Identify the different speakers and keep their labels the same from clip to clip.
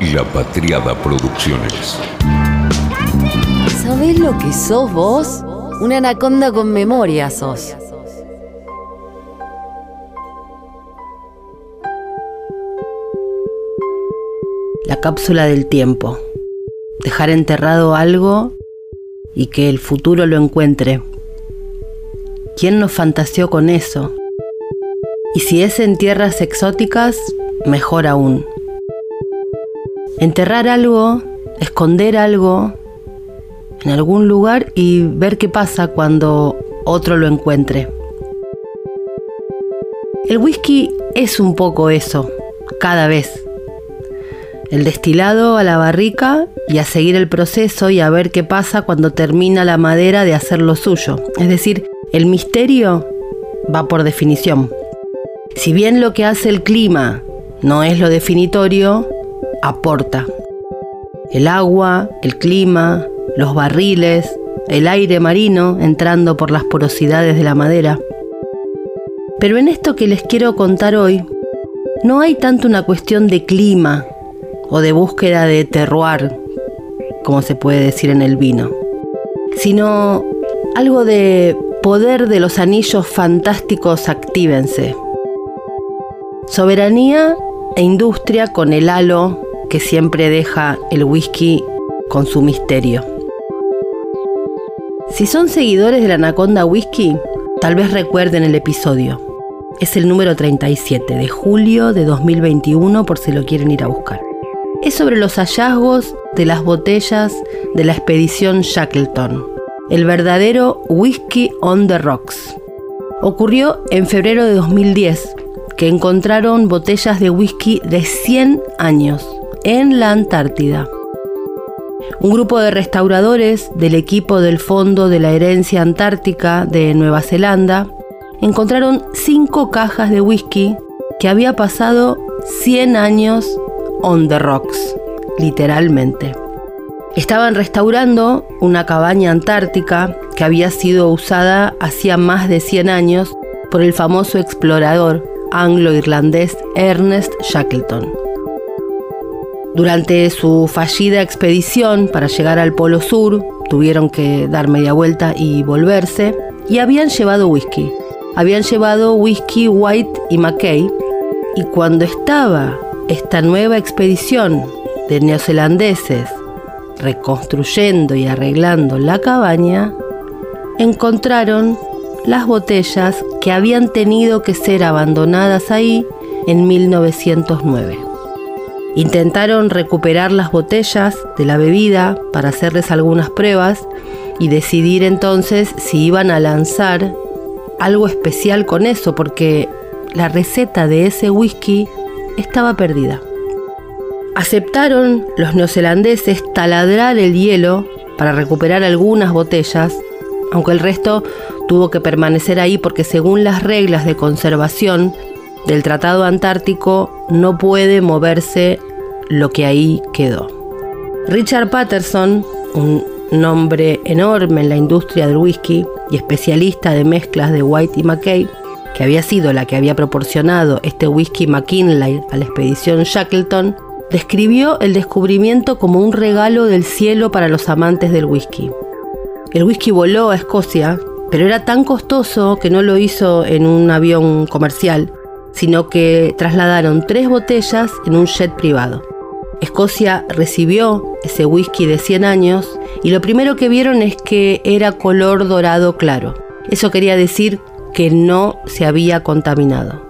Speaker 1: La Patriada Producciones.
Speaker 2: ¿Sabés lo que sos vos? Una anaconda con memoria sos.
Speaker 3: La cápsula del tiempo. Dejar enterrado algo y que el futuro lo encuentre. ¿Quién nos fantaseó con eso? Y si es en tierras exóticas, mejor aún. Enterrar algo, esconder algo en algún lugar y ver qué pasa cuando otro lo encuentre. El whisky es un poco eso, cada vez. El destilado a la barrica y a seguir el proceso y a ver qué pasa cuando termina la madera de hacer lo suyo. Es decir, el misterio va por definición. Si bien lo que hace el clima no es lo definitorio, aporta. El agua, el clima, los barriles, el aire marino entrando por las porosidades de la madera. Pero en esto que les quiero contar hoy, no hay tanto una cuestión de clima o de búsqueda de terroir, como se puede decir en el vino, sino algo de poder de los anillos fantásticos actívense. Soberanía e industria con el halo que siempre deja el whisky con su misterio. Si son seguidores de la Anaconda Whisky, tal vez recuerden el episodio. Es el número 37 de julio de 2021 por si lo quieren ir a buscar. Es sobre los hallazgos de las botellas de la expedición Shackleton, el verdadero whisky on the rocks. Ocurrió en febrero de 2010, que encontraron botellas de whisky de 100 años en la Antártida. Un grupo de restauradores del equipo del Fondo de la Herencia Antártica de Nueva Zelanda encontraron cinco cajas de whisky que había pasado 100 años on the rocks, literalmente. Estaban restaurando una cabaña antártica que había sido usada hacía más de 100 años por el famoso explorador anglo-irlandés Ernest Shackleton. Durante su fallida expedición para llegar al Polo Sur, tuvieron que dar media vuelta y volverse, y habían llevado whisky. Habían llevado whisky White y Mackay, y cuando estaba esta nueva expedición de neozelandeses reconstruyendo y arreglando la cabaña, encontraron las botellas que habían tenido que ser abandonadas ahí en 1909. Intentaron recuperar las botellas de la bebida para hacerles algunas pruebas y decidir entonces si iban a lanzar algo especial con eso, porque la receta de ese whisky estaba perdida. Aceptaron los neozelandeses taladrar el hielo para recuperar algunas botellas, aunque el resto tuvo que permanecer ahí porque según las reglas de conservación del Tratado Antártico no puede moverse lo que ahí quedó. Richard Patterson, un nombre enorme en la industria del whisky y especialista de mezclas de White y McKay, que había sido la que había proporcionado este whisky McKinley a la expedición Shackleton, describió el descubrimiento como un regalo del cielo para los amantes del whisky. El whisky voló a Escocia, pero era tan costoso que no lo hizo en un avión comercial, sino que trasladaron tres botellas en un jet privado. Escocia recibió ese whisky de 100 años y lo primero que vieron es que era color dorado claro. Eso quería decir que no se había contaminado.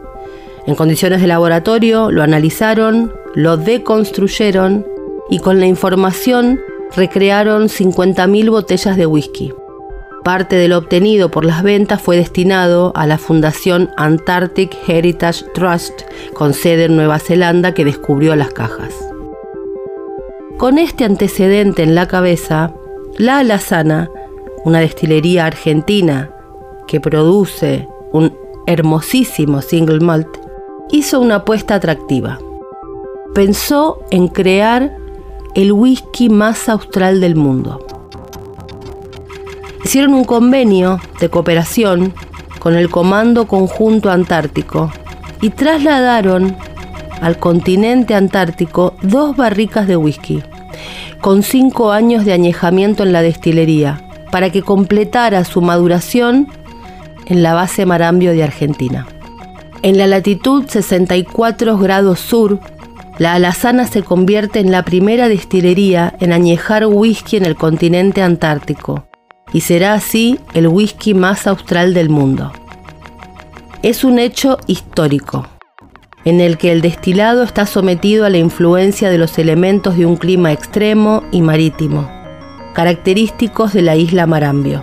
Speaker 3: En condiciones de laboratorio lo analizaron, lo deconstruyeron y con la información recrearon 50.000 botellas de whisky. Parte de lo obtenido por las ventas fue destinado a la Fundación Antarctic Heritage Trust, con sede en Nueva Zelanda, que descubrió las cajas. Con este antecedente en la cabeza, La Alazana, una destilería argentina que produce un hermosísimo single malt, hizo una apuesta atractiva. Pensó en crear el whisky más austral del mundo. Hicieron un convenio de cooperación con el Comando Conjunto Antártico y trasladaron al continente antártico dos barricas de whisky, con cinco años de añejamiento en la destilería, para que completara su maduración en la base Marambio de Argentina. En la latitud 64 grados sur, la alazana se convierte en la primera destilería en añejar whisky en el continente antártico y será así el whisky más austral del mundo. Es un hecho histórico, en el que el destilado está sometido a la influencia de los elementos de un clima extremo y marítimo, característicos de la isla Marambio.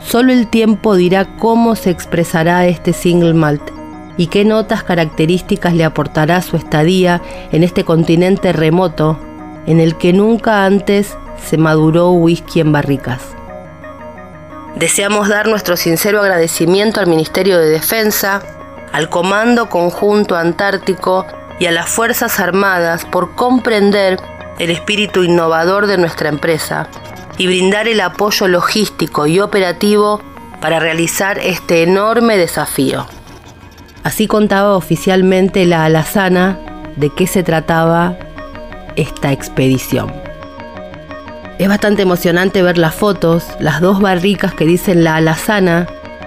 Speaker 3: Solo el tiempo dirá cómo se expresará este single malt y qué notas características le aportará su estadía en este continente remoto en el que nunca antes se maduró whisky en barricas. Deseamos dar nuestro sincero agradecimiento al Ministerio de Defensa, al Comando Conjunto Antártico y a las Fuerzas Armadas por comprender el espíritu innovador de nuestra empresa y brindar el apoyo logístico y operativo para realizar este enorme desafío. Así contaba oficialmente la alazana de qué se trataba esta expedición. Es bastante emocionante ver las fotos, las dos barricas que dicen la alazana,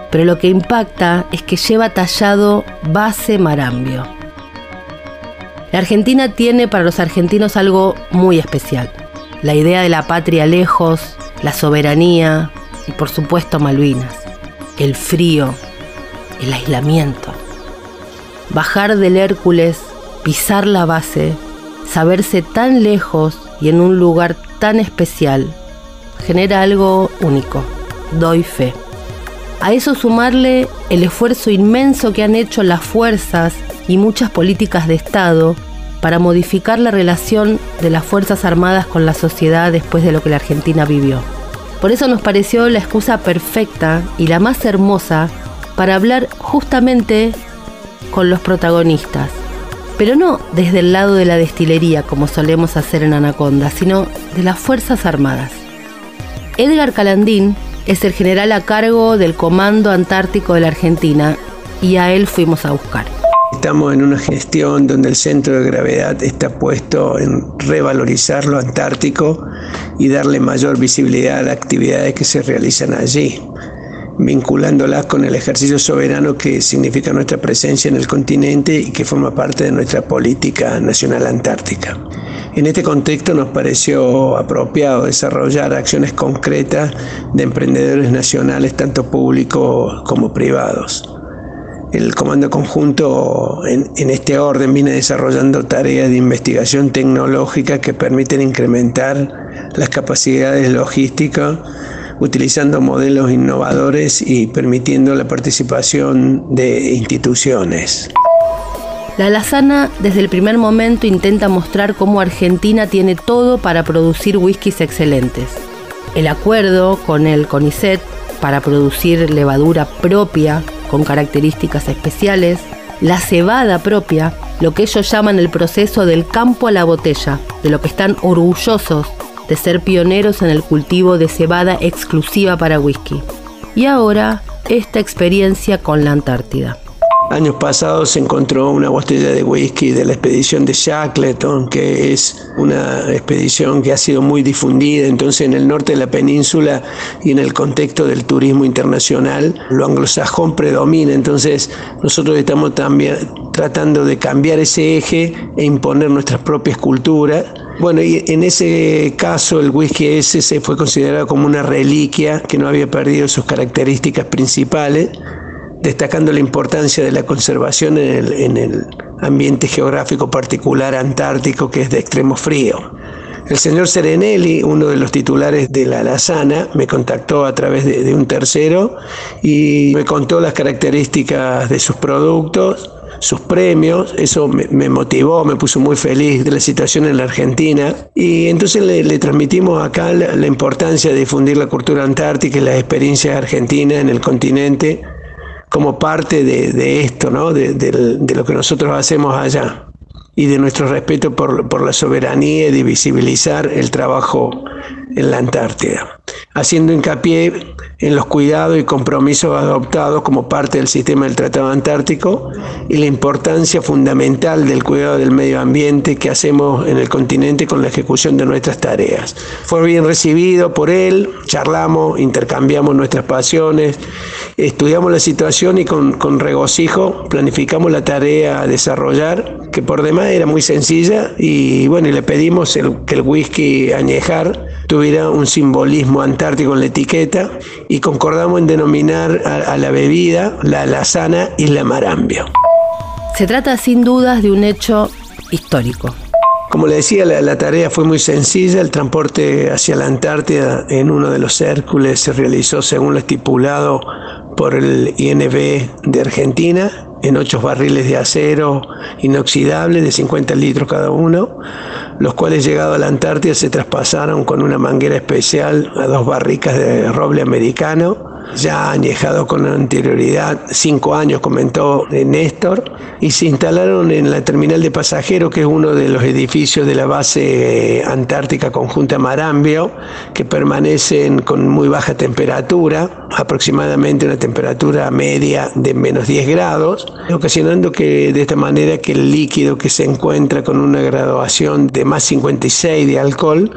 Speaker 3: pero lo que impacta es que lleva tallado base marambio. La Argentina tiene para los argentinos algo muy especial. La idea de la patria lejos, la soberanía y por supuesto Malvinas. El frío, el aislamiento. Bajar del Hércules, pisar la base, saberse tan lejos y en un lugar tan especial genera algo único. Doy fe. A eso sumarle el esfuerzo inmenso que han hecho las fuerzas y muchas políticas de Estado para modificar la relación de las Fuerzas Armadas con la sociedad después de lo que la Argentina vivió. Por eso nos pareció la excusa perfecta y la más hermosa para hablar justamente con los protagonistas, pero no desde el lado de la destilería como solemos hacer en Anaconda, sino de las Fuerzas Armadas. Edgar Calandín es el general a cargo del Comando Antártico de la Argentina y a él fuimos a buscar.
Speaker 4: Estamos en una gestión donde el centro de gravedad está puesto en revalorizar lo antártico y darle mayor visibilidad a las actividades que se realizan allí vinculándolas con el ejercicio soberano que significa nuestra presencia en el continente y que forma parte de nuestra política nacional antártica. En este contexto nos pareció apropiado desarrollar acciones concretas de emprendedores nacionales, tanto públicos como privados. El Comando Conjunto en, este orden viene desarrollando tareas de investigación tecnológica que permiten incrementar las capacidades logísticas utilizando modelos innovadores y permitiendo la participación de instituciones.
Speaker 3: La Lazana desde el primer momento intenta mostrar cómo Argentina tiene todo para producir whiskies excelentes. El acuerdo con el CONICET para producir levadura propia con características especiales, la cebada propia, lo que ellos llaman el proceso del campo a la botella, de lo que están orgullosos de ser pioneros en el cultivo de cebada exclusiva para whisky. Y ahora esta experiencia con la Antártida.
Speaker 4: Años pasados se encontró una botella de whisky de la expedición de Shackleton, que es una expedición que ha sido muy difundida. Entonces, en el norte de la península y en el contexto del turismo internacional, lo anglosajón predomina. Entonces, nosotros estamos también tratando de cambiar ese eje e imponer nuestras propias culturas bueno, y en ese caso el whisky ese se fue considerado como una reliquia que no había perdido sus características principales, destacando la importancia de la conservación en el, en el ambiente geográfico particular antártico que es de extremo frío. El señor Serenelli, uno de los titulares de la Lazana, me contactó a través de, de un tercero y me contó las características de sus productos sus premios, eso me, motivó, me puso muy feliz de la situación en la Argentina y entonces le, transmitimos acá la, importancia de difundir la cultura antártica y las experiencias argentinas en el continente como parte de, esto, ¿no? De, de, lo que nosotros hacemos allá y de nuestro respeto por, por la soberanía y de visibilizar el trabajo en la Antártida. Haciendo hincapié en los cuidados y compromisos adoptados como parte del sistema del Tratado Antártico y la importancia fundamental del cuidado del medio ambiente que hacemos en el continente con la ejecución de nuestras tareas. Fue bien recibido por él, charlamos, intercambiamos nuestras pasiones, estudiamos la situación y con, con regocijo planificamos la tarea a desarrollar, que por demás era muy sencilla, y bueno, y le pedimos el, que el whisky añejar tuviera un simbolismo antártico en la etiqueta y concordamos en denominar a, a la bebida la alazana Isla Marambio.
Speaker 3: Se trata sin dudas de un hecho histórico.
Speaker 4: Como le decía, la, la, tarea fue muy sencilla. El transporte hacia la Antártida en uno de los Hércules se realizó según lo estipulado por el INB de Argentina en ocho barriles de acero inoxidable de 50 litros cada uno, los cuales llegado a la Antártida se traspasaron con una manguera especial a dos barricas de roble americano ya añejado con anterioridad, cinco años, comentó Néstor, y se instalaron en la terminal de pasajeros, que es uno de los edificios de la base antártica conjunta Marambio, que permanecen con muy baja temperatura, aproximadamente una temperatura media de menos 10 grados, ocasionando que de esta manera que el líquido que se encuentra con una graduación de más 56 de alcohol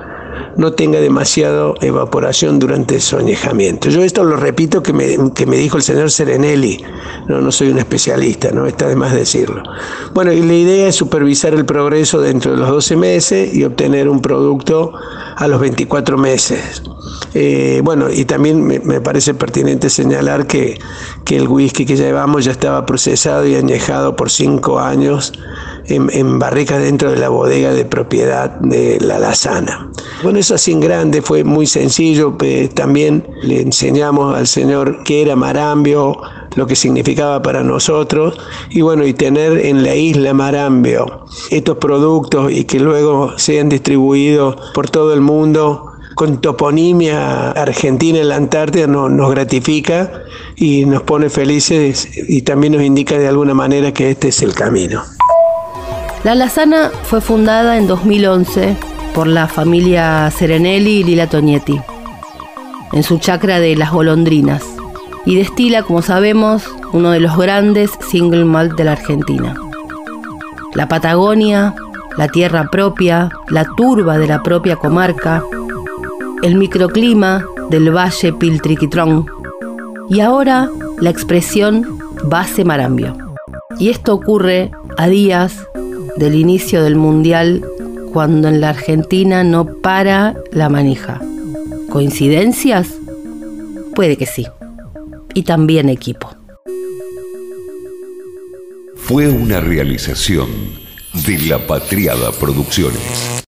Speaker 4: no tenga demasiado evaporación durante su añejamiento. Yo esto lo repito que me, que me dijo el señor Serenelli, no, no soy un especialista, no está de más decirlo. Bueno, y la idea es supervisar el progreso dentro de los 12 meses y obtener un producto a los 24 meses. Eh, bueno, y también me, me, parece pertinente señalar que, que el whisky que llevamos ya estaba procesado y añejado por 5 años en, en, barricas dentro de la bodega de propiedad de la Lazana. Bueno, eso así en grande fue muy sencillo. Eh, también le enseñamos al Señor qué era Marambio, lo que significaba para nosotros y bueno, y tener en la isla Marambio estos productos y que luego sean distribuidos por todo el mundo con toponimia argentina en la Antártida no, nos gratifica y nos pone felices y también nos indica de alguna manera que este es el camino.
Speaker 3: La Lazana fue fundada en 2011 por la familia Serenelli y Lila Tonietti en su chacra de Las Golondrinas y destila, como sabemos, uno de los grandes single malt de la Argentina. La Patagonia, la tierra propia, la turba de la propia comarca, el microclima del Valle Piltriquitrón y ahora la expresión base Marambio. Y esto ocurre a días del inicio del Mundial cuando en la Argentina no para la manija. ¿Coincidencias? Puede que sí. Y también equipo.
Speaker 1: Fue una realización de La Patriada Producciones.